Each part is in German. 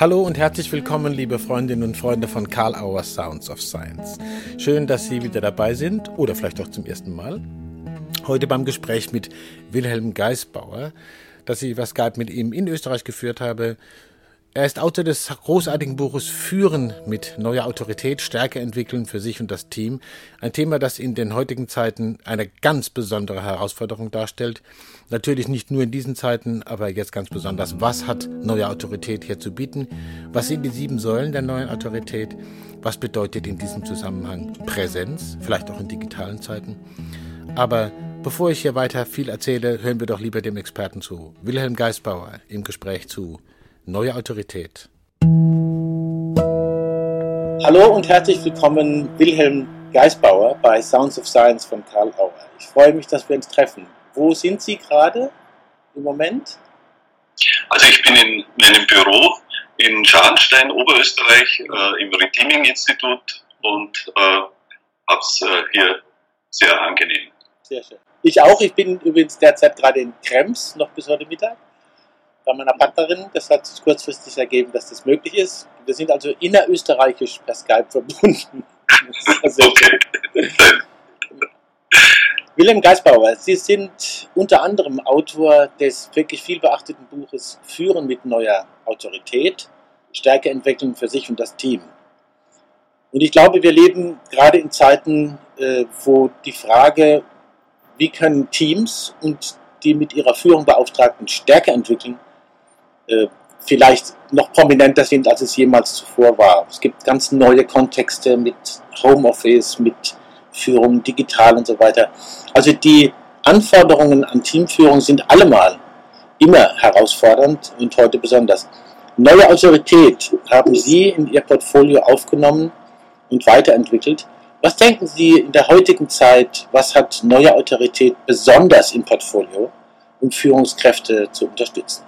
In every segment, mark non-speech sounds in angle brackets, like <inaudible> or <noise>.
Hallo und herzlich willkommen, liebe Freundinnen und Freunde von Karl Auer Sounds of Science. Schön, dass Sie wieder dabei sind oder vielleicht auch zum ersten Mal. Heute beim Gespräch mit Wilhelm Geisbauer, das ich über Skype mit ihm in Österreich geführt habe, er ist Autor des großartigen Buches Führen mit neuer Autorität, Stärke entwickeln für sich und das Team. Ein Thema, das in den heutigen Zeiten eine ganz besondere Herausforderung darstellt. Natürlich nicht nur in diesen Zeiten, aber jetzt ganz besonders. Was hat neue Autorität hier zu bieten? Was sind die sieben Säulen der neuen Autorität? Was bedeutet in diesem Zusammenhang Präsenz? Vielleicht auch in digitalen Zeiten. Aber bevor ich hier weiter viel erzähle, hören wir doch lieber dem Experten zu. Wilhelm Geisbauer im Gespräch zu Neue Autorität. Hallo und herzlich willkommen, Wilhelm Geisbauer bei Sounds of Science von Karl Auer. Ich freue mich, dass wir uns treffen. Wo sind Sie gerade im Moment? Also ich bin in meinem Büro in Scharnstein, Oberösterreich, äh, im Reteaming-Institut und äh, habe es äh, hier sehr angenehm. Sehr schön. Ich auch. Ich bin übrigens derzeit gerade in Krems, noch bis heute Mittag bei meiner Partnerin. Das hat sich kurzfristig ergeben, dass das möglich ist. Wir sind also innerösterreichisch per Skype verbunden. <laughs> okay. Wilhelm Geisbauer, Sie sind unter anderem Autor des wirklich viel beachteten Buches Führen mit neuer Autorität, Stärke entwickeln für sich und das Team. Und ich glaube, wir leben gerade in Zeiten, äh, wo die Frage, wie können Teams und die mit ihrer Führung Beauftragten Stärke entwickeln, äh, vielleicht noch prominenter sind, als es jemals zuvor war. Es gibt ganz neue Kontexte mit Homeoffice, mit Führung digital und so weiter. Also die Anforderungen an Teamführung sind allemal immer herausfordernd und heute besonders. Neue Autorität haben Sie in Ihr Portfolio aufgenommen und weiterentwickelt. Was denken Sie in der heutigen Zeit, was hat neue Autorität besonders im Portfolio, um Führungskräfte zu unterstützen?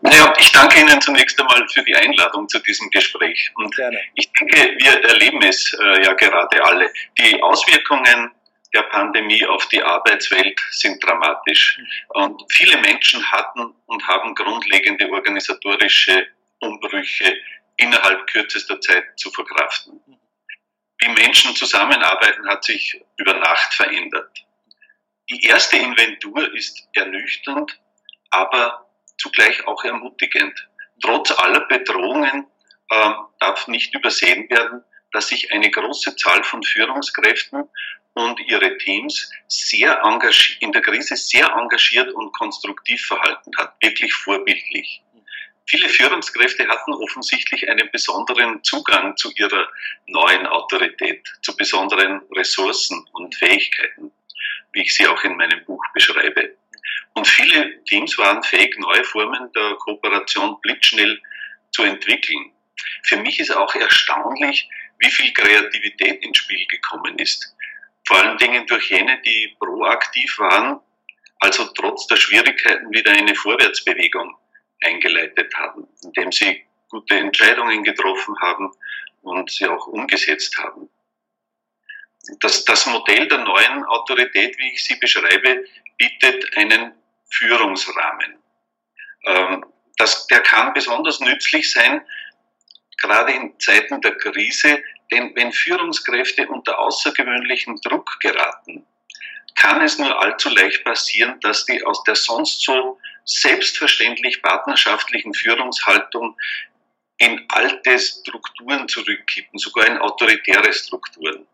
Naja, ich danke Ihnen zunächst einmal für die Einladung zu diesem Gespräch. Und Gerne. ich denke, wir erleben es äh, ja gerade alle. Die Auswirkungen der Pandemie auf die Arbeitswelt sind dramatisch. Und viele Menschen hatten und haben grundlegende organisatorische Umbrüche innerhalb kürzester Zeit zu verkraften. Wie Menschen zusammenarbeiten, hat sich über Nacht verändert. Die erste Inventur ist ernüchternd, aber zugleich auch ermutigend. Trotz aller Bedrohungen äh, darf nicht übersehen werden, dass sich eine große Zahl von Führungskräften und ihre Teams sehr in der Krise sehr engagiert und konstruktiv verhalten hat, wirklich vorbildlich. Viele Führungskräfte hatten offensichtlich einen besonderen Zugang zu ihrer neuen Autorität, zu besonderen Ressourcen und Fähigkeiten, wie ich sie auch in meinem Buch beschreibe. Und viele Teams waren fähig, neue Formen der Kooperation blitzschnell zu entwickeln. Für mich ist auch erstaunlich, wie viel Kreativität ins Spiel gekommen ist. Vor allen Dingen durch jene, die proaktiv waren, also trotz der Schwierigkeiten wieder eine Vorwärtsbewegung eingeleitet haben, indem sie gute Entscheidungen getroffen haben und sie auch umgesetzt haben. Das, das Modell der neuen Autorität, wie ich sie beschreibe, bietet einen Führungsrahmen. Ähm, das, der kann besonders nützlich sein, gerade in Zeiten der Krise, denn wenn Führungskräfte unter außergewöhnlichen Druck geraten, kann es nur allzu leicht passieren, dass die aus der sonst so selbstverständlich partnerschaftlichen Führungshaltung in alte Strukturen zurückkippen, sogar in autoritäre Strukturen.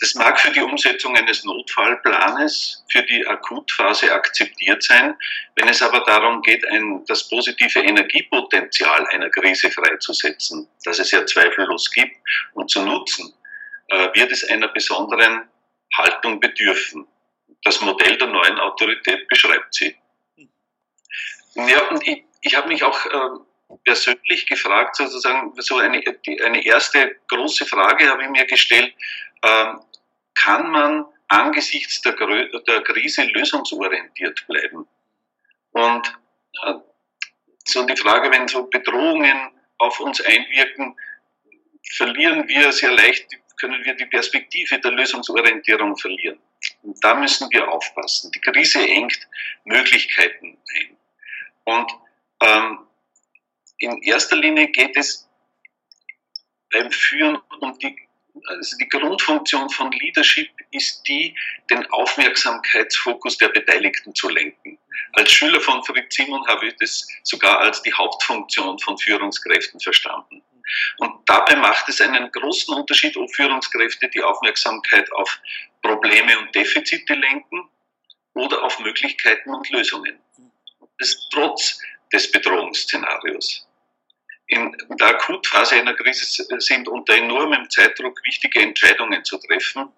Das mag für die Umsetzung eines Notfallplanes für die Akutphase akzeptiert sein. Wenn es aber darum geht, ein, das positive Energiepotenzial einer Krise freizusetzen, das es ja zweifellos gibt, und zu nutzen, äh, wird es einer besonderen Haltung bedürfen. Das Modell der neuen Autorität beschreibt sie. Ja, und ich, ich habe mich auch äh, persönlich gefragt, sozusagen, so eine, eine erste große Frage habe ich mir gestellt, ähm, kann man angesichts der, der Krise lösungsorientiert bleiben. Und äh, so die Frage, wenn so Bedrohungen auf uns einwirken, verlieren wir sehr leicht, können wir die Perspektive der Lösungsorientierung verlieren. Und da müssen wir aufpassen. Die Krise engt Möglichkeiten ein. Und ähm, in erster Linie geht es beim Führen um die, also die Grundfunktion von Leadership ist die, den Aufmerksamkeitsfokus der Beteiligten zu lenken. Als Schüler von Fritz Simon habe ich das sogar als die Hauptfunktion von Führungskräften verstanden. Und dabei macht es einen großen Unterschied, ob Führungskräfte die Aufmerksamkeit auf Probleme und Defizite lenken oder auf Möglichkeiten und Lösungen. Das trotz des Bedrohungsszenarios. In der Akutphase einer Krise sind unter enormem Zeitdruck wichtige Entscheidungen zu treffen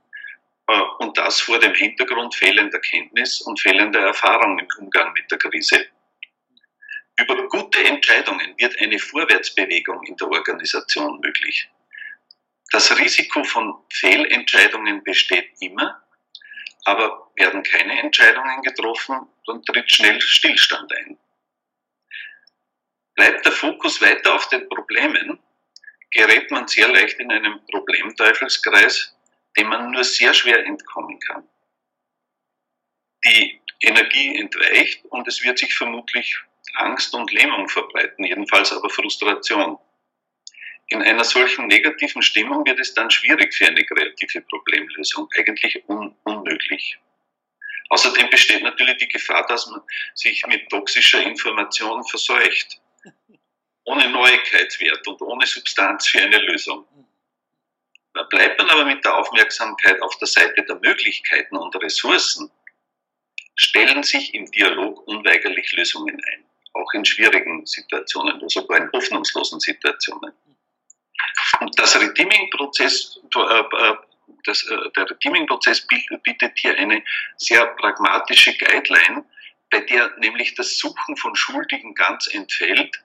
äh, und das vor dem Hintergrund fehlender Kenntnis und fehlender Erfahrung im Umgang mit der Krise. Über gute Entscheidungen wird eine Vorwärtsbewegung in der Organisation möglich. Das Risiko von Fehlentscheidungen besteht immer, aber werden keine Entscheidungen getroffen, dann tritt schnell Stillstand ein. Bleibt der Fokus weiter auf den Problemen, gerät man sehr leicht in einen Problemteufelskreis, dem man nur sehr schwer entkommen kann. Die Energie entweicht und es wird sich vermutlich Angst und Lähmung verbreiten, jedenfalls aber Frustration. In einer solchen negativen Stimmung wird es dann schwierig für eine kreative Problemlösung, eigentlich un unmöglich. Außerdem besteht natürlich die Gefahr, dass man sich mit toxischer Information verseucht, ohne Neuigkeitswert und ohne Substanz für eine Lösung. Da bleibt man aber mit der Aufmerksamkeit auf der Seite der Möglichkeiten und Ressourcen, stellen sich im Dialog unweigerlich Lösungen ein auch in schwierigen Situationen oder sogar in hoffnungslosen Situationen. Und das Redeeming-Prozess, äh, äh, äh, der Redeeming-Prozess bietet hier eine sehr pragmatische Guideline, bei der nämlich das Suchen von Schuldigen ganz entfällt,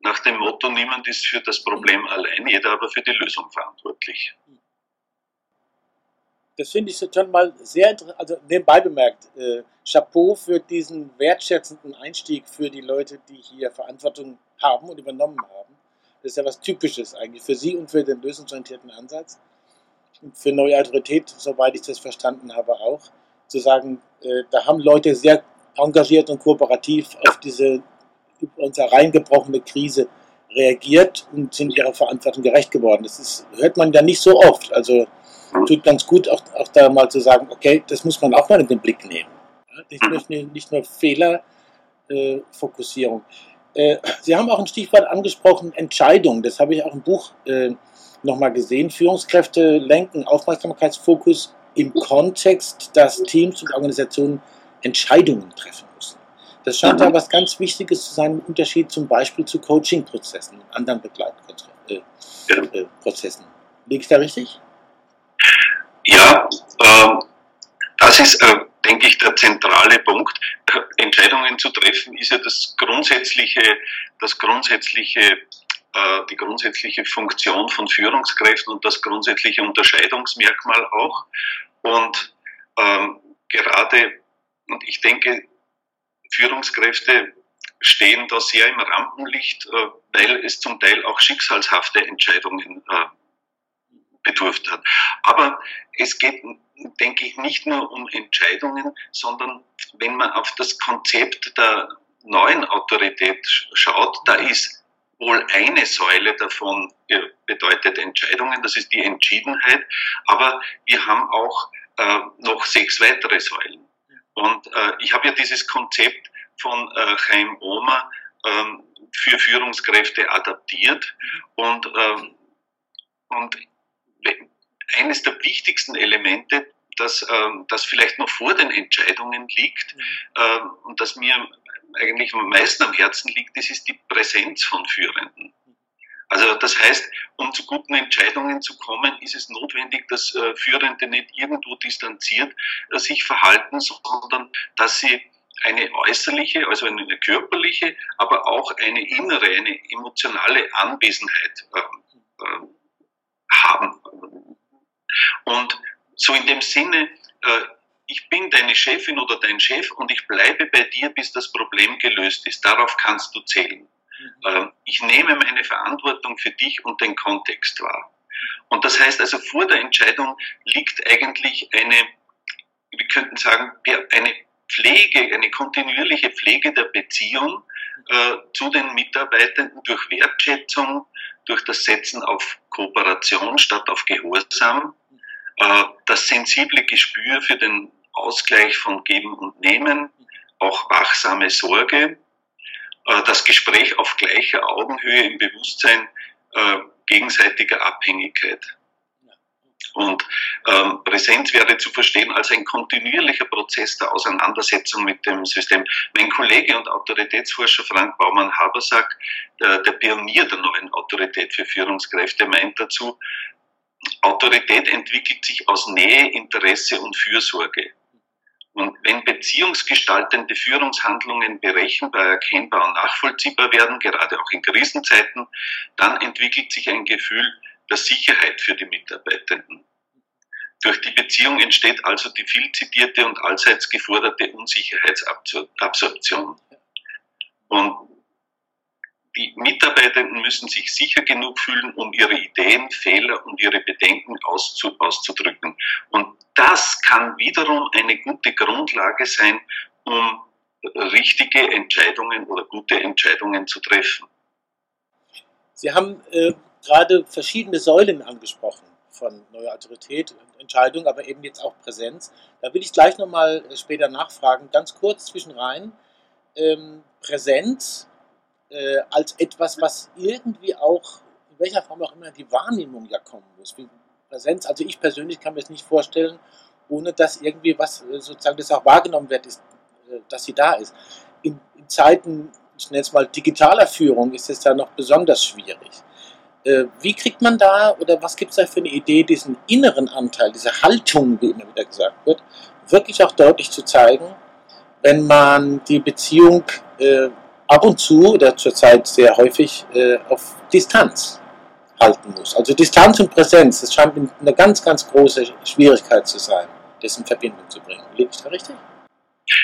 nach dem Motto, niemand ist für das Problem allein, jeder aber für die Lösung verantwortlich. Das finde ich schon mal sehr interessant, also nebenbei bemerkt, äh, Chapeau für diesen wertschätzenden Einstieg für die Leute, die hier Verantwortung haben und übernommen haben. Das ist ja was Typisches eigentlich für Sie und für den lösungsorientierten Ansatz. Und für neue Autorität, soweit ich das verstanden habe, auch. Zu sagen, äh, da haben Leute sehr engagiert und kooperativ auf diese über uns hereingebrochene Krise reagiert und sind ihrer Verantwortung gerecht geworden. Das ist, hört man ja nicht so oft. Also tut ganz gut, auch, auch da mal zu sagen, okay, das muss man auch mal in den Blick nehmen. Nicht, nicht nur Fehlerfokussierung. Äh, äh, Sie haben auch ein Stichwort angesprochen, Entscheidung. Das habe ich auch im Buch äh, nochmal gesehen. Führungskräfte lenken Aufmerksamkeitsfokus im Kontext, dass Teams und Organisationen Entscheidungen treffen müssen. Das scheint da was ganz Wichtiges zu sein im Unterschied zum Beispiel zu Coaching-Prozessen und anderen Begleitprozessen. Äh, äh, Liege ich da richtig? Ja, äh, das ist, äh, denke ich, der zentrale Punkt. Entscheidungen zu treffen ist ja das grundsätzliche, das grundsätzliche, äh, die grundsätzliche Funktion von Führungskräften und das grundsätzliche Unterscheidungsmerkmal auch. Und ähm, gerade, und ich denke, Führungskräfte stehen da sehr im Rampenlicht, äh, weil es zum Teil auch schicksalshafte Entscheidungen äh, bedurft hat. Aber es geht, denke ich, nicht nur um Entscheidungen, sondern wenn man auf das Konzept der neuen Autorität schaut, da ist wohl eine Säule davon bedeutet Entscheidungen, das ist die Entschiedenheit, aber wir haben auch äh, noch sechs weitere Säulen. Und äh, ich habe ja dieses Konzept von äh, Chaim Omer ähm, für Führungskräfte adaptiert und, ähm, und eines der wichtigsten Elemente, das, ähm, das vielleicht noch vor den Entscheidungen liegt mhm. ähm, und das mir eigentlich am meisten am Herzen liegt, das ist die Präsenz von Führenden. Also das heißt, um zu guten Entscheidungen zu kommen, ist es notwendig, dass äh, Führende nicht irgendwo distanziert äh, sich verhalten, sondern dass sie eine äußerliche, also eine körperliche, aber auch eine innere, eine emotionale Anwesenheit äh, äh, haben. Und so in dem Sinne, äh, ich bin deine Chefin oder dein Chef und ich bleibe bei dir, bis das Problem gelöst ist. Darauf kannst du zählen. Mhm. Ich nehme meine Verantwortung für dich und den Kontext wahr. Und das heißt also, vor der Entscheidung liegt eigentlich eine, wir könnten sagen, eine Pflege, eine kontinuierliche Pflege der Beziehung äh, zu den Mitarbeitenden durch Wertschätzung, durch das Setzen auf Kooperation statt auf Gehorsam, äh, das sensible Gespür für den Ausgleich von Geben und Nehmen, auch wachsame Sorge, äh, das Gespräch auf gleicher Augenhöhe im Bewusstsein äh, gegenseitiger Abhängigkeit. Und ähm, Präsenz wäre zu verstehen als ein kontinuierlicher Prozess der Auseinandersetzung mit dem System. Mein Kollege und Autoritätsforscher Frank Baumann-Habersack, der, der Pionier der neuen Autorität für Führungskräfte, meint dazu, Autorität entwickelt sich aus Nähe, Interesse und Fürsorge. Und wenn beziehungsgestaltende Führungshandlungen berechenbar, erkennbar und nachvollziehbar werden, gerade auch in Krisenzeiten, dann entwickelt sich ein Gefühl der Sicherheit für die Mitarbeitenden. Durch die Beziehung entsteht also die viel zitierte und allseits geforderte Unsicherheitsabsorption. Und die Mitarbeitenden müssen sich sicher genug fühlen, um ihre Ideen, Fehler und ihre Bedenken auszudrücken. Und das kann wiederum eine gute Grundlage sein, um richtige Entscheidungen oder gute Entscheidungen zu treffen. Sie haben äh, gerade verschiedene Säulen angesprochen von neuer Autorität und Entscheidung, aber eben jetzt auch Präsenz. Da will ich gleich nochmal äh, später nachfragen, ganz kurz zwischenrein. Ähm, Präsenz äh, als etwas, was irgendwie auch, in welcher Form auch immer, die Wahrnehmung ja kommen muss. Wie Präsenz, also ich persönlich kann mir das nicht vorstellen, ohne dass irgendwie was äh, sozusagen das auch wahrgenommen wird, ist, äh, dass sie da ist. In, in Zeiten, ich nenne es mal digitaler Führung, ist es ja noch besonders schwierig. Äh, wie kriegt man da oder was gibt es da für eine Idee, diesen inneren Anteil, diese Haltung, wie immer wieder gesagt wird, wirklich auch deutlich zu zeigen, wenn man die Beziehung äh, ab und zu oder zurzeit sehr häufig äh, auf Distanz halten muss. Also Distanz und Präsenz, das scheint eine ganz, ganz große Schwierigkeit zu sein, das in Verbindung zu bringen. Liege ich da richtig?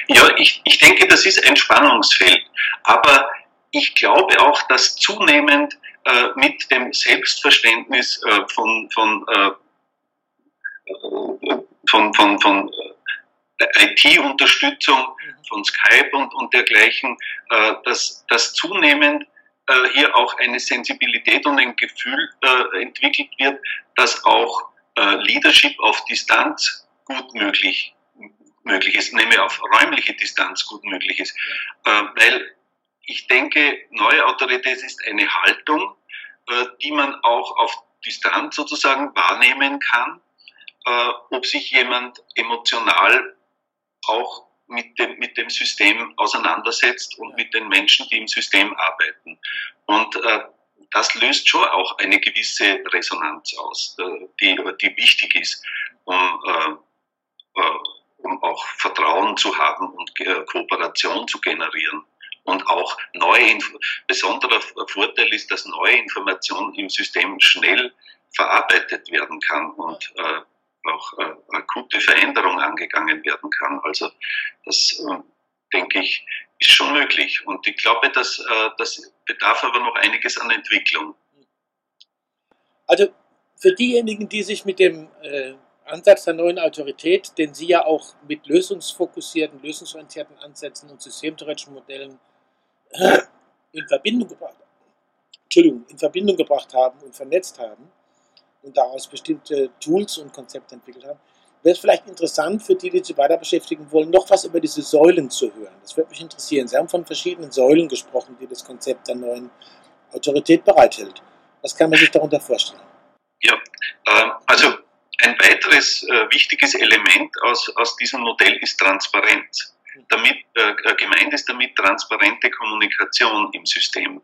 Ja, ich, ich denke, das ist ein Spannungsfeld. Aber ich glaube auch, dass zunehmend äh, mit dem Selbstverständnis äh, von, von, äh, von, von, von IT-Unterstützung mhm. Von Skype und, und dergleichen, äh, dass, dass zunehmend äh, hier auch eine Sensibilität und ein Gefühl äh, entwickelt wird, dass auch äh, Leadership auf Distanz gut möglich, möglich ist, nämlich auf räumliche Distanz gut möglich ist. Äh, weil ich denke, neue Autorität ist eine Haltung, äh, die man auch auf Distanz sozusagen wahrnehmen kann, ob sich jemand emotional auch mit dem, mit dem System auseinandersetzt und mit den Menschen, die im System arbeiten. Und äh, das löst schon auch eine gewisse Resonanz aus, äh, die, die wichtig ist, um, äh, äh, um auch Vertrauen zu haben und äh, Kooperation zu generieren. Und auch neue, besonderer Vorteil ist, dass neue Informationen im System schnell verarbeitet werden kann und äh, auch äh, akute Veränderung angegangen werden kann. Also das äh, denke ich, ist schon möglich. Und ich glaube, dass äh, das bedarf aber noch einiges an Entwicklung. Also für diejenigen, die sich mit dem äh, Ansatz der neuen Autorität, den Sie ja auch mit lösungsfokussierten, lösungsorientierten Ansätzen und systemtheoretischen Modellen äh, in Verbindung gebracht, Entschuldigung, in Verbindung gebracht haben und vernetzt haben, und daraus bestimmte Tools und Konzepte entwickelt haben, wäre es vielleicht interessant für die, die sich weiter beschäftigen wollen, noch was über diese Säulen zu hören. Das würde mich interessieren. Sie haben von verschiedenen Säulen gesprochen, die das Konzept der neuen Autorität bereithält. Was kann man sich darunter vorstellen? Ja, äh, also ein weiteres äh, wichtiges Element aus, aus diesem Modell ist Transparenz. Damit, äh, gemeint ist damit transparente Kommunikation im System.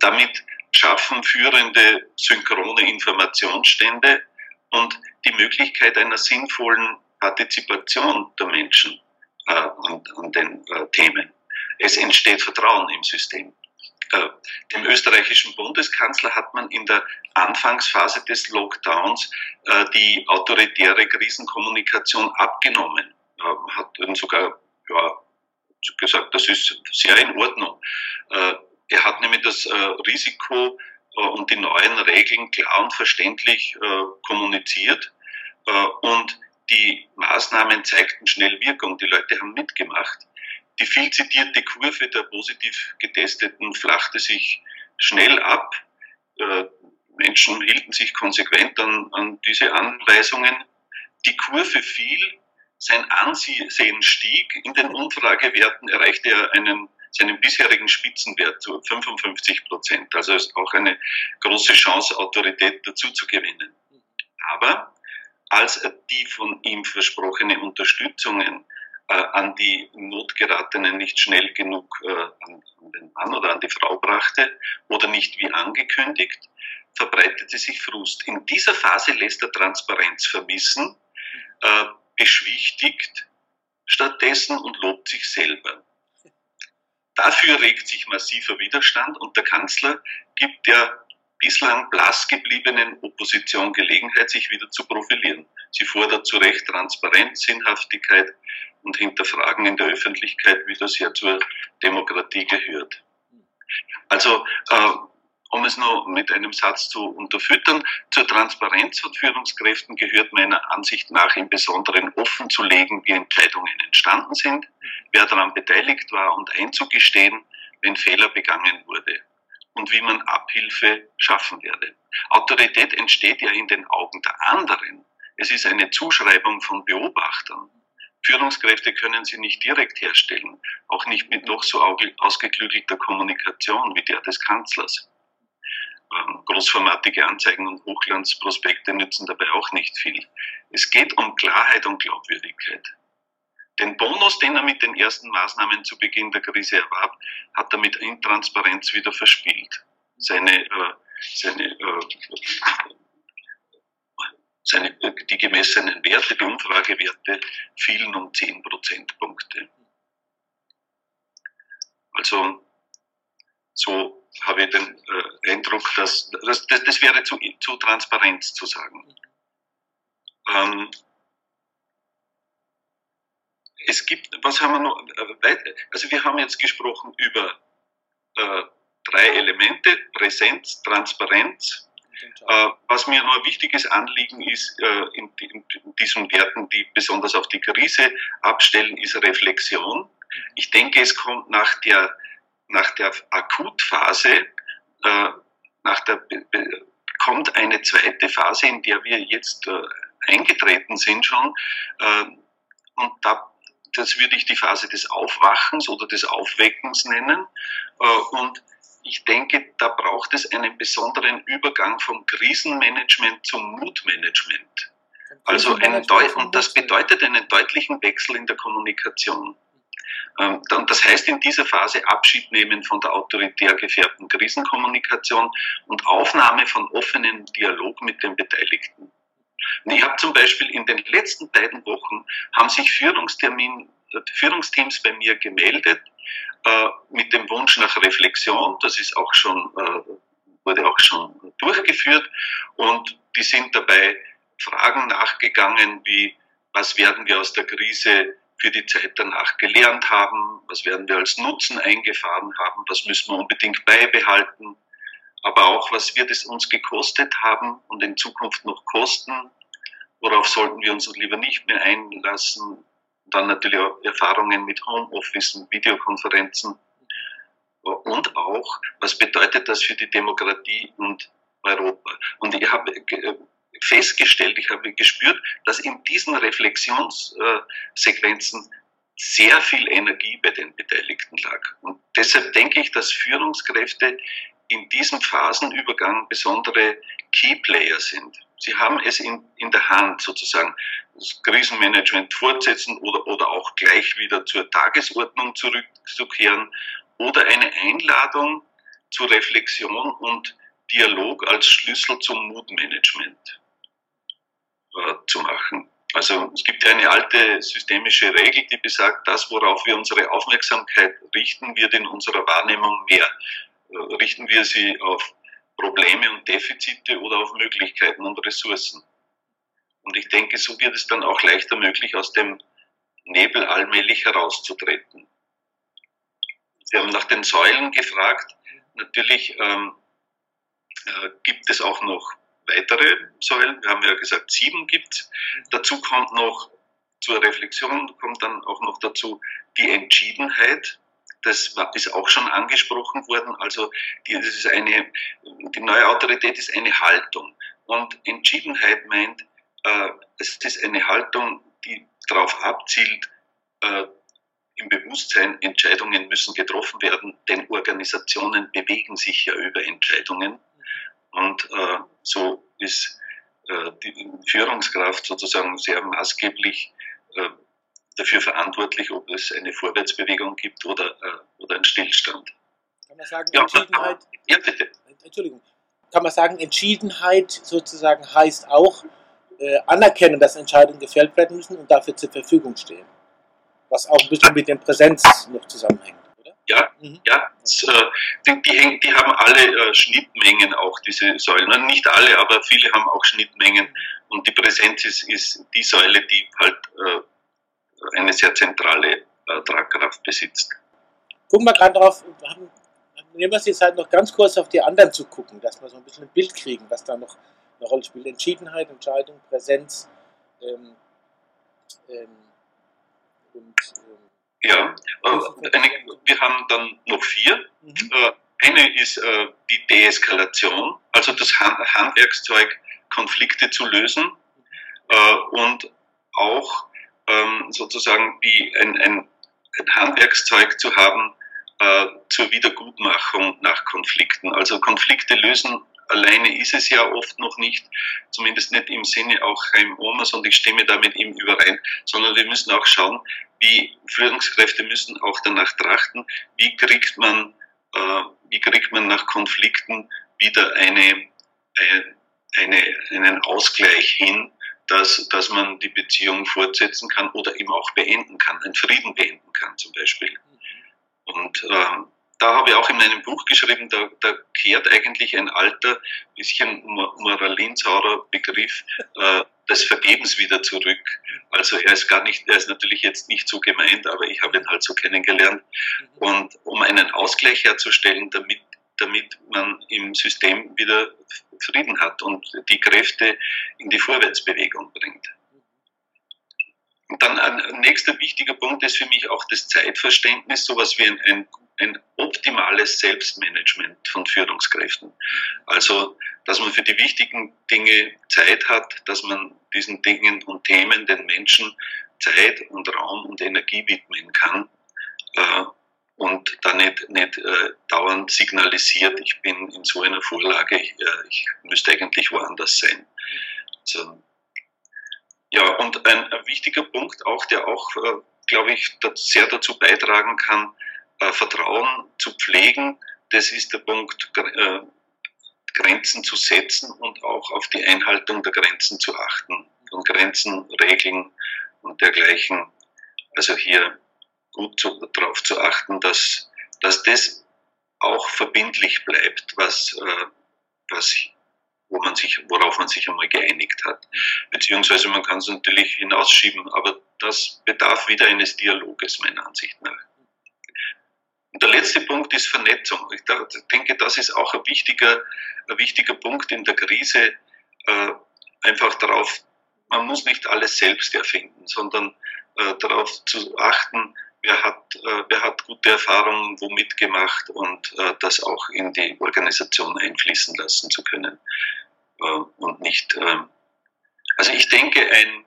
Damit schaffen führende synchrone Informationsstände und die Möglichkeit einer sinnvollen Partizipation der Menschen äh, an, an, den äh, Themen. Es entsteht Vertrauen im System. Äh, dem österreichischen Bundeskanzler hat man in der Anfangsphase des Lockdowns äh, die autoritäre Krisenkommunikation abgenommen. hat sogar ja, gesagt, das ist sehr in Ordnung. Er hat nämlich das äh, Risiko äh, und die neuen Regeln klar und verständlich äh, kommuniziert und die Maßnahmen zeigten schnell Wirkung. Die Leute haben mitgemacht. die viel zitierte Kurve der positiv Getesteten flachte sich schnell ab. Menschen hielten sich konsequent an, an diese Anweisungen. Die Kurve fiel, sein Ansehen stieg. In den Umfragewerten erreichte er einen, seinen bisherigen Spitzenwert zu 55 Prozent. Also ist auch eine große Chance, Autorität dazu zu gewinnen. Aber als er die von ihm versprochene Unterstützungen äh, an die Notgeratenen nicht schnell genug äh, an, an den Mann oder an die Frau brachte oder nicht wie angekündigt, verbreitete sich Frust. In dieser Phase lässt er Transparenz vermissen, äh, beschwichtigt stattdessen und lobt sich selber. Dafür regt sich massiver Widerstand und der Kanzler gibt der bislang blass gebliebenen Opposition Gelegenheit, sich wieder zu profilieren. Sie fordert zu Recht Transparenz, Sinnhaftigkeit und Hinterfragen in der Öffentlichkeit, wie das ja zur Demokratie gehört. Also äh, um es nur mit einem Satz zu unterfüttern, zur Transparenz von Führungskräften gehört meiner Ansicht nach im Besonderen offen zu legen, wie Entscheidungen entstanden sind, wer daran beteiligt war und einzugestehen, wenn Fehler begangen wurde und wie man Abhilfe schaffen werde. Autorität entsteht ja in den Augen der anderen. Es ist eine Zuschreibung von Beobachtern. Führungskräfte können sie nicht direkt herstellen, auch nicht mit noch so ausgeklügelter Kommunikation wie der des Kanzlers. Ähm, großformatige Anzeigen und Hochglanzprospekte nützen dabei auch nicht viel. Es geht um Klarheit und Glaubwürdigkeit. Den Bonus, den er mit den ersten Maßnahmen zu Beginn der Krise erwarb, hat er mit Intransparenz wieder verspielt. Seine, äh, seine, äh, seine, die gemessenen Werte, die Umfragewerte fielen um 10 Prozentpunkte. Also so habe ich den äh, Eindruck, dass das, das, das wäre zu, zu Transparenz zu sagen. Ähm, es gibt, was haben wir noch, äh, also wir haben jetzt gesprochen über äh, drei Elemente, Präsenz, Transparenz. Äh, was mir noch ein wichtiges Anliegen ist, äh, in, in, diesen Werten, die besonders auf die Krise abstellen, ist Reflexion. Mhm. Ich denke, es kommt nach der nach der Akutphase, äh, nach der, kommt eine zweite Phase, in der wir jetzt äh, eingetreten sind schon. Äh, und da, das würde ich die Phase des Aufwachens oder des Aufweckens nennen. Äh, und ich denke, da braucht es einen besonderen Übergang vom Krisenmanagement zum Mutmanagement. Also ein und das bedeutet einen deutlichen Wechsel in der Kommunikation. Ähm, das heißt in dieser Phase Abschied nehmen von der autoritär gefärbten Krisenkommunikation und Aufnahme von offenen Dialog mit den Beteiligten. Und ich habe zum Beispiel in den letzten beiden Wochen haben sich Führungstermin, Führungsteams bei mir gemeldet äh, mit dem Wunsch nach Reflexion. Das ist auch schon, äh, wurde auch schon durchgeführt und die sind dabei Fragen nachgegangen wie, was werden wir aus der Krise für die Zeit danach gelernt haben, was werden wir als Nutzen eingefahren haben, was müssen wir unbedingt beibehalten, aber auch, was wird es uns gekostet haben und in Zukunft noch kosten, worauf sollten wir uns lieber nicht mehr einlassen, dann natürlich auch Erfahrungen mit Homeoffice und Videokonferenzen. Und auch, was bedeutet das für die Demokratie und Europa. Und ich habe festgestellt, ich habe gespürt, dass in diesen Reflexionssequenzen sehr viel Energie bei den Beteiligten lag. Und deshalb denke ich, dass Führungskräfte in diesem Phasenübergang besondere Keyplayer sind. Sie haben es in, in der Hand, sozusagen das Krisenmanagement fortsetzen oder, oder auch gleich wieder zur Tagesordnung zurückzukehren oder eine Einladung zur Reflexion und Dialog als Schlüssel zum Mutmanagement zu machen. Also es gibt ja eine alte systemische Regel, die besagt, das, worauf wir unsere Aufmerksamkeit richten, wird in unserer Wahrnehmung mehr. Äh, richten wir sie auf Probleme und Defizite oder auf Möglichkeiten und Ressourcen. Und ich denke, so wird es dann auch leichter möglich, aus dem Nebel allmählich herauszutreten. Sie haben nach den Säulen gefragt. Natürlich ähm, äh, gibt es auch noch weitere Säulen. Wir haben ja gesagt, sieben gibt Dazu kommt noch zur Reflexion kommt dann auch noch dazu die Entschiedenheit. Das ist auch schon angesprochen worden. Also die, das ist eine, die neue Autorität ist eine Haltung. Und Entschiedenheit meint, äh, es ist eine Haltung, die darauf abzielt, äh, im Bewusstsein, Entscheidungen müssen getroffen werden, denn Organisationen bewegen sich ja über Entscheidungen. Und äh, so ist äh, die Führungskraft sozusagen sehr maßgeblich äh, dafür verantwortlich, ob es eine Vorwärtsbewegung gibt oder, äh, oder einen Stillstand. Kann man sagen, ja, Entschiedenheit. Ja, bitte. Entschuldigung. Kann man sagen, Entschiedenheit sozusagen heißt auch äh, anerkennen, dass Entscheidungen gefällt werden müssen und dafür zur Verfügung stehen. Was auch ein bisschen mit der Präsenz noch zusammenhängt. Ja, mhm. ja das, äh, die, die, die, haben alle äh, Schnittmengen auch, diese Säulen. Nicht alle, aber viele haben auch Schnittmengen. Und die Präsenz ist, ist die Säule, die halt äh, eine sehr zentrale Tragkraft besitzt. Gucken wir gerade drauf, haben, nehmen wir es jetzt halt noch ganz kurz auf die anderen zu gucken, dass wir so ein bisschen ein Bild kriegen, was da noch eine Rolle spielt. Entschiedenheit, Entscheidung, Präsenz ähm, ähm, und ähm, ja, äh, eine, wir haben dann noch vier. Mhm. Äh, eine ist äh, die Deeskalation, also das Handwerkszeug, Konflikte zu lösen und auch ähm, sozusagen wie ein, ein, ein Handwerkszeug zu haben zur Wiedergutmachung nach Konflikten. Also Konflikte lösen alleine ist es ja oft noch nicht, zumindest nicht im Sinne auch Chaim Omas und ich stimme da mit ihm überein, sondern wir müssen auch schauen, wie Führungskräfte müssen auch danach trachten, wie kriegt man, äh, wie kriegt man nach Konflikten wieder eine, eine, einen Ausgleich hin, dass, dass man die Beziehung fortsetzen kann oder eben auch beenden kann, einen Frieden beenden kann zum Beispiel. Und äh, da habe ich auch in meinem Buch geschrieben, da, da kehrt eigentlich ein alter, bisschen moralinsaurer Begriff äh, des Vergebens wieder zurück. Also er ist gar nicht, er ist natürlich jetzt nicht so gemeint, aber ich habe ihn halt so kennengelernt. Und um einen Ausgleich herzustellen, damit, damit man im System wieder Frieden hat und die Kräfte in die Vorwärtsbewegung bringt. Und dann ein nächster wichtiger Punkt ist für mich auch das Zeitverständnis, sowas wie ein, ein ein optimales Selbstmanagement von Führungskräften. Also, dass man für die wichtigen Dinge Zeit hat, dass man diesen Dingen und Themen den Menschen Zeit und Raum und Energie widmen kann äh, und da nicht, nicht äh, dauernd signalisiert, ich bin in so einer Vorlage, ich, äh, ich müsste eigentlich woanders sein. Also, ja, und ein, ein, wichtiger Punkt auch, der auch, äh, glaube ich, sehr dazu beitragen kann, äh, Vertrauen zu pflegen, das ist der Punkt, äh, Grenzen zu setzen und auch auf die Einhaltung der Grenzen zu achten und Grenzen, Regeln und dergleichen. Also hier gut zu, darauf zu achten, dass, dass das auch verbindlich bleibt, was, äh, was, wo man sich, worauf man sich einmal geeinigt hat. Beziehungsweise man kann es natürlich hinausschieben, aber das bedarf wieder eines Dialoges meiner Ansicht nach. Und der letzte Punkt ist Vernetzung. Ich denke, das ist auch ein wichtiger, ein wichtiger Punkt in der Krise. Äh, einfach darauf, man muss nicht alles selbst erfinden, sondern äh, darauf zu achten, wer hat, äh, wer hat gute Erfahrungen womit gemacht und äh, das auch in die Organisation einfließen lassen zu können. Äh, und nicht, äh, also ich denke, ein,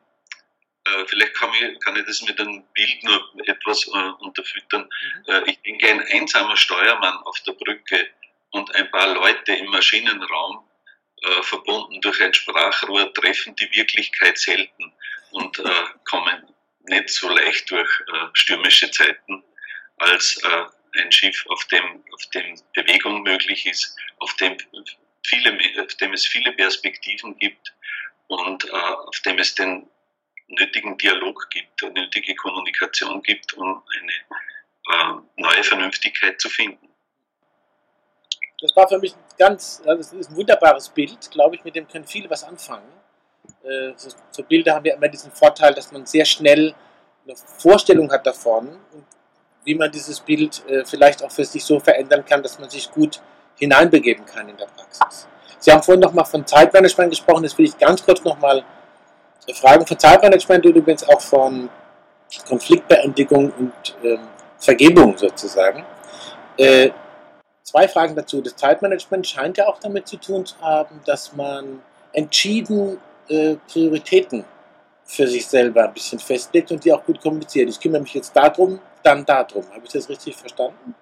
äh, vielleicht kann ich, kann ich das mit einem Bild nur etwas äh, unterfüttern. Mhm. Äh, ich denke, ein einsamer Steuermann auf der Brücke und ein paar Leute im Maschinenraum, äh, verbunden durch ein Sprachrohr, treffen die Wirklichkeit selten und äh, kommen nicht so leicht durch stürmische Zeiten als ein Schiff, auf dem, auf dem Bewegung möglich ist, auf dem, viele, auf dem es viele Perspektiven gibt und auf dem es den nötigen Dialog gibt, eine nötige Kommunikation gibt, um eine äh, neue Vernünftigkeit zu finden. Das war für mich ein ganz, das ist ein wunderbares Bild, glaube ich, mit dem können viele was anfangen. Äh, so, so, Bilder haben ja immer diesen Vorteil, dass man sehr schnell eine Vorstellung hat davon und wie man dieses Bild äh, vielleicht auch für sich so verändern kann, dass man sich gut hineinbegeben kann in der Praxis. Sie haben vorhin nochmal von Zeitmanagement gesprochen, das will ich ganz kurz nochmal Fragen von Zeitmanagement und übrigens auch von Konfliktbeendigung und ähm, Vergebung sozusagen. Äh, zwei Fragen dazu. Das Zeitmanagement scheint ja auch damit zu tun zu haben, dass man entschieden äh, Prioritäten für sich selber ein bisschen festlegt und die auch gut kommuniziert. Ich kümmere mich jetzt darum, dann darum. Habe ich das richtig verstanden?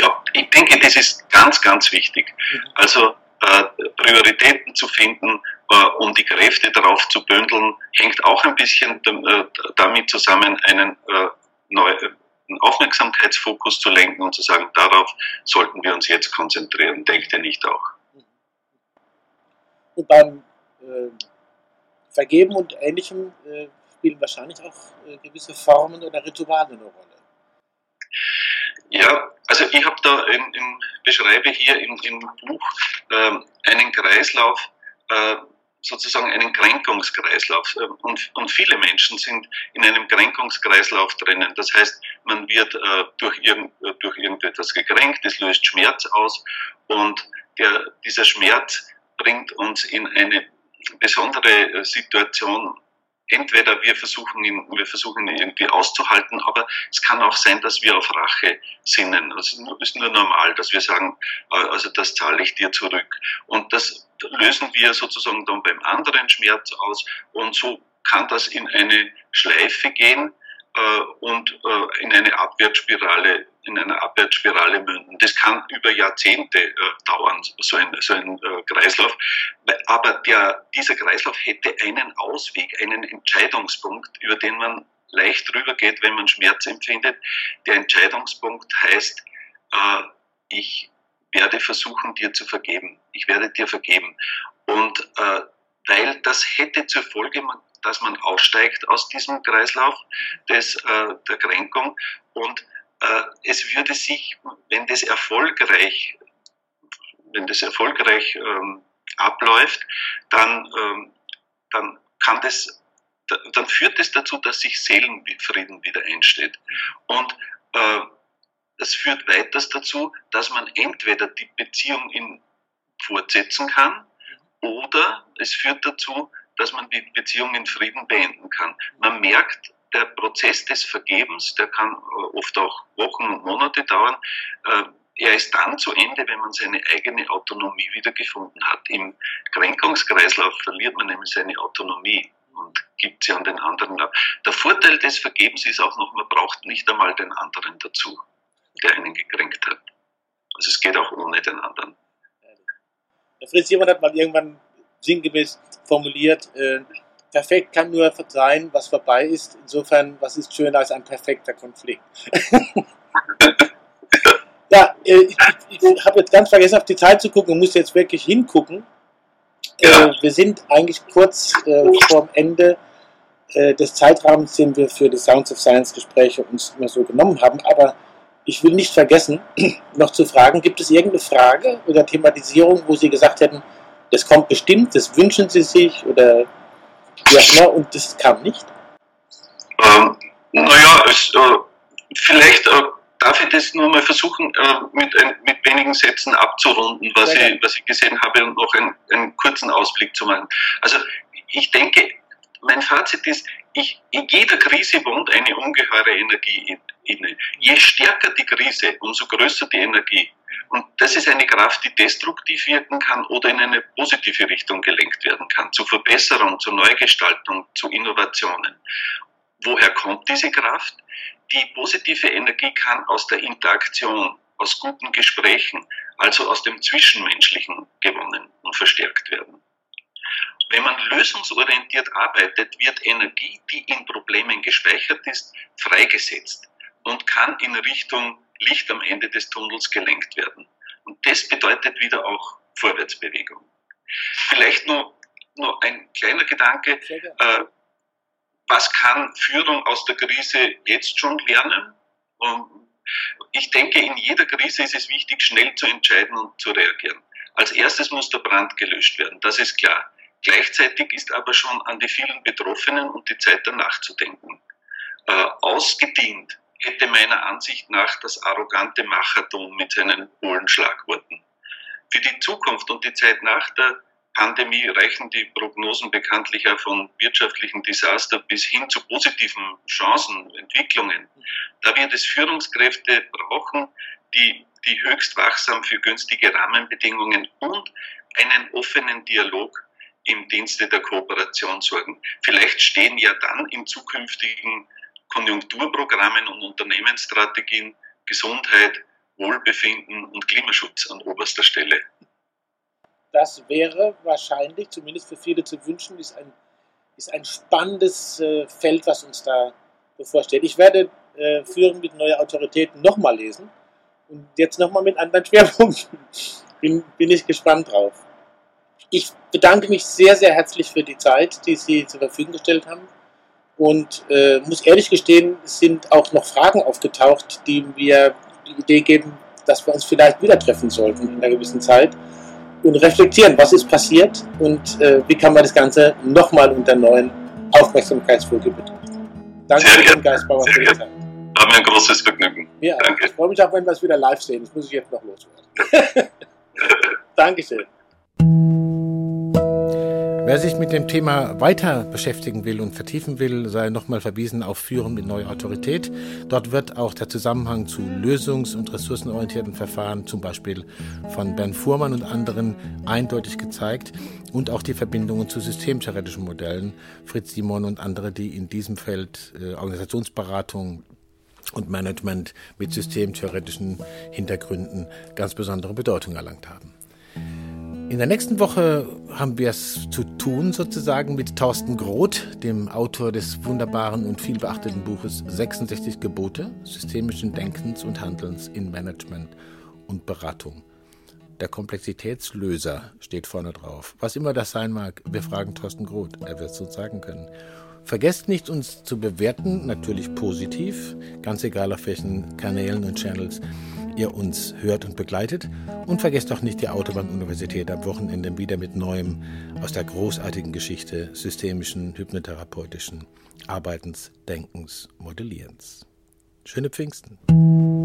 Ja, ich denke, das ist ganz, ganz wichtig. Mhm. Also äh, Prioritäten zu finden, um die Kräfte darauf zu bündeln, hängt auch ein bisschen äh, damit zusammen, einen neuen Aufmerksamkeitsfokus zu lenken und zu sagen, darauf sollten wir uns jetzt konzentrieren. Denkt ihr nicht auch? Und beim äh, Vergeben und Ähnlichem äh, spielen wahrscheinlich auch äh, gewisse Formen oder Rituale eine Rolle. Ja, also ich habe da in, in, beschreibe hier im, im Buch äh, einen Kreislauf, äh, sozusagen einen Kränkungskreislauf. Ähm, und, und viele Menschen sind in einem Kränkungskreislauf drinnen. Das heißt, man wird äh, durch, irgend, durch irgendetwas gekränkt, es löst Schmerz aus und der, dieser Schmerz bringt uns in eine besondere äh, Situation entweder wir versuchen ihn, wir versuchen ihn irgendwie auszuhalten, aber es kann auch sein, dass wir auf Rache sinnen. Das ist nur normal, dass wir sagen, äh, also das zahle ich dir zurück. Und das lösen wir sozusagen dann beim anderen Schmerz aus und so kann das in eine Schleife gehen, äh, und äh, in eine Abwärtsspirale, in eine Abwärtsspirale münden. Das kann über Jahrzehnte äh, dauern, so ein, so ein Kreislauf. Aber der, dieser Kreislauf hätte einen Ausweg, einen Entscheidungspunkt, über den man leicht drüber geht, wenn man Schmerz empfindet. Der Entscheidungspunkt heißt, ich werde versuchen, dir zu vergeben. Ich werde dir vergeben. Und weil das hätte zur Folge, man dass man aussteigt aus diesem Kreislauf des, äh, der Kränkung und äh, es würde sich, wenn das erfolgreich, wenn das erfolgreich ähm, abläuft, dann, ähm, dann kann das, dann führt es das dazu, dass sich Seelenfrieden wieder einsteht. Und äh, es führt weiters dazu, dass man entweder die Beziehung in, fortsetzen kann oder es führt dazu, dass man die Beziehung in Frieden beenden kann. Man merkt, der Prozess des Vergebens, der kann äh, oft auch Wochen und Monate dauern. Äh, er ist dann zu Ende, wenn man seine eigene Autonomie wiedergefunden hat. Im Kränkungskreislauf verliert man nämlich seine Autonomie und gibt sie an den anderen ab. Der Vorteil des Vergebens ist auch noch, man braucht nicht einmal den anderen dazu, der einen gekränkt hat. Also es geht auch ohne den anderen. Fritz, jemand hat mal irgendwann sinngemäß formuliert, äh, perfekt kann nur sein, was vorbei ist. Insofern, was ist schöner als ein perfekter Konflikt? <laughs> ja, äh, ich, ich, ich habe jetzt ganz vergessen, auf die Zeit zu gucken und muss jetzt wirklich hingucken. Äh, wir sind eigentlich kurz äh, vorm Ende äh, des Zeitrahmens, den wir für die Sounds of Science Gespräche uns immer so genommen haben. Aber ich will nicht vergessen, <clears throat> noch zu fragen, gibt es irgendeine Frage oder Thematisierung, wo Sie gesagt hätten, das kommt bestimmt, das wünschen sie sich oder immer und das kam nicht? Ähm, naja, es, äh, vielleicht äh, darf ich das nur mal versuchen, äh, mit, mit wenigen Sätzen abzurunden, was, ich, was ich gesehen habe und noch einen, einen kurzen Ausblick zu machen. Also ich denke, mein Fazit ist, ich, in jeder Krise wohnt eine ungeheure Energie inne. Je stärker die Krise, umso größer die Energie. Und das ist eine Kraft, die destruktiv wirken kann oder in eine positive Richtung gelenkt werden kann, zu Verbesserung, zu Neugestaltung, zu Innovationen. Woher kommt diese Kraft? Die positive Energie kann aus der Interaktion, aus guten Gesprächen, also aus dem Zwischenmenschlichen gewonnen und verstärkt werden. Wenn man lösungsorientiert arbeitet, wird Energie, die in Problemen gespeichert ist, freigesetzt und kann in Richtung Licht am Ende des Tunnels gelenkt werden. Und das bedeutet wieder auch Vorwärtsbewegung. Vielleicht nur, nur ein kleiner Gedanke. Äh, was kann Führung aus der Krise jetzt schon lernen? Und ich denke, in jeder Krise ist es wichtig, schnell zu entscheiden und zu reagieren. Als erstes muss der Brand gelöscht werden, das ist klar. Gleichzeitig ist aber schon an die vielen Betroffenen und die Zeit danach zu denken. Äh, ausgedient hätte meiner Ansicht nach das arrogante Machertum mit seinen hohlen Schlagworten. Für die Zukunft und die Zeit nach der Pandemie reichen die Prognosen bekanntlich ja von wirtschaftlichen Desaster bis hin zu positiven Chancen, Entwicklungen. Da wird es Führungskräfte brauchen, die, die höchst wachsam für günstige Rahmenbedingungen und einen offenen Dialog im Dienste der Kooperation sorgen. Vielleicht stehen ja dann in zukünftigen Konjunkturprogrammen und Unternehmensstrategien Gesundheit, Wohlbefinden und Klimaschutz an oberster Stelle. Das wäre wahrscheinlich, zumindest für viele zu wünschen, ist ein, ist ein spannendes äh, Feld, was uns da bevorsteht. Ich werde äh, Führen mit neuer Autorität nochmal lesen und jetzt nochmal mit anderen <laughs> Schwerpunkten. Bin, bin ich gespannt drauf. Ich bedanke mich sehr, sehr herzlich für die Zeit, die Sie zur Verfügung gestellt haben. Und äh, muss ehrlich gestehen, es sind auch noch Fragen aufgetaucht, die mir die Idee geben, dass wir uns vielleicht wieder treffen sollten in einer gewissen Zeit und reflektieren, was ist passiert und äh, wie kann man das Ganze nochmal unter neuen Aufmerksamkeitsfolge betrachten. Danke für den Geistbauer für die Zeit. War mir ein großes Vergnügen. Ja, Danke. ich freue mich auch, wenn wir es wieder live sehen. Das muss ich jetzt noch loswerden. <laughs> <laughs> Dankeschön. Wer sich mit dem Thema weiter beschäftigen will und vertiefen will, sei nochmal verwiesen auf Führen mit neuer Autorität. Dort wird auch der Zusammenhang zu lösungs- und ressourcenorientierten Verfahren, zum Beispiel von Bernd Fuhrmann und anderen, eindeutig gezeigt und auch die Verbindungen zu systemtheoretischen Modellen. Fritz Simon und andere, die in diesem Feld äh, Organisationsberatung und Management mit systemtheoretischen Hintergründen ganz besondere Bedeutung erlangt haben. In der nächsten Woche haben wir es zu tun sozusagen mit Thorsten Groth, dem Autor des wunderbaren und vielbeachteten Buches 66 Gebote systemischen Denkens und Handelns in Management und Beratung. Der Komplexitätslöser steht vorne drauf. Was immer das sein mag, wir fragen Thorsten Groth, er wird es uns sagen können. Vergesst nicht, uns zu bewerten, natürlich positiv, ganz egal auf welchen Kanälen und Channels ihr uns hört und begleitet. Und vergesst auch nicht die Autobahn-Universität am Wochenende wieder mit Neuem aus der großartigen Geschichte systemischen, hypnotherapeutischen Arbeitens, Denkens, Modellierens. Schöne Pfingsten.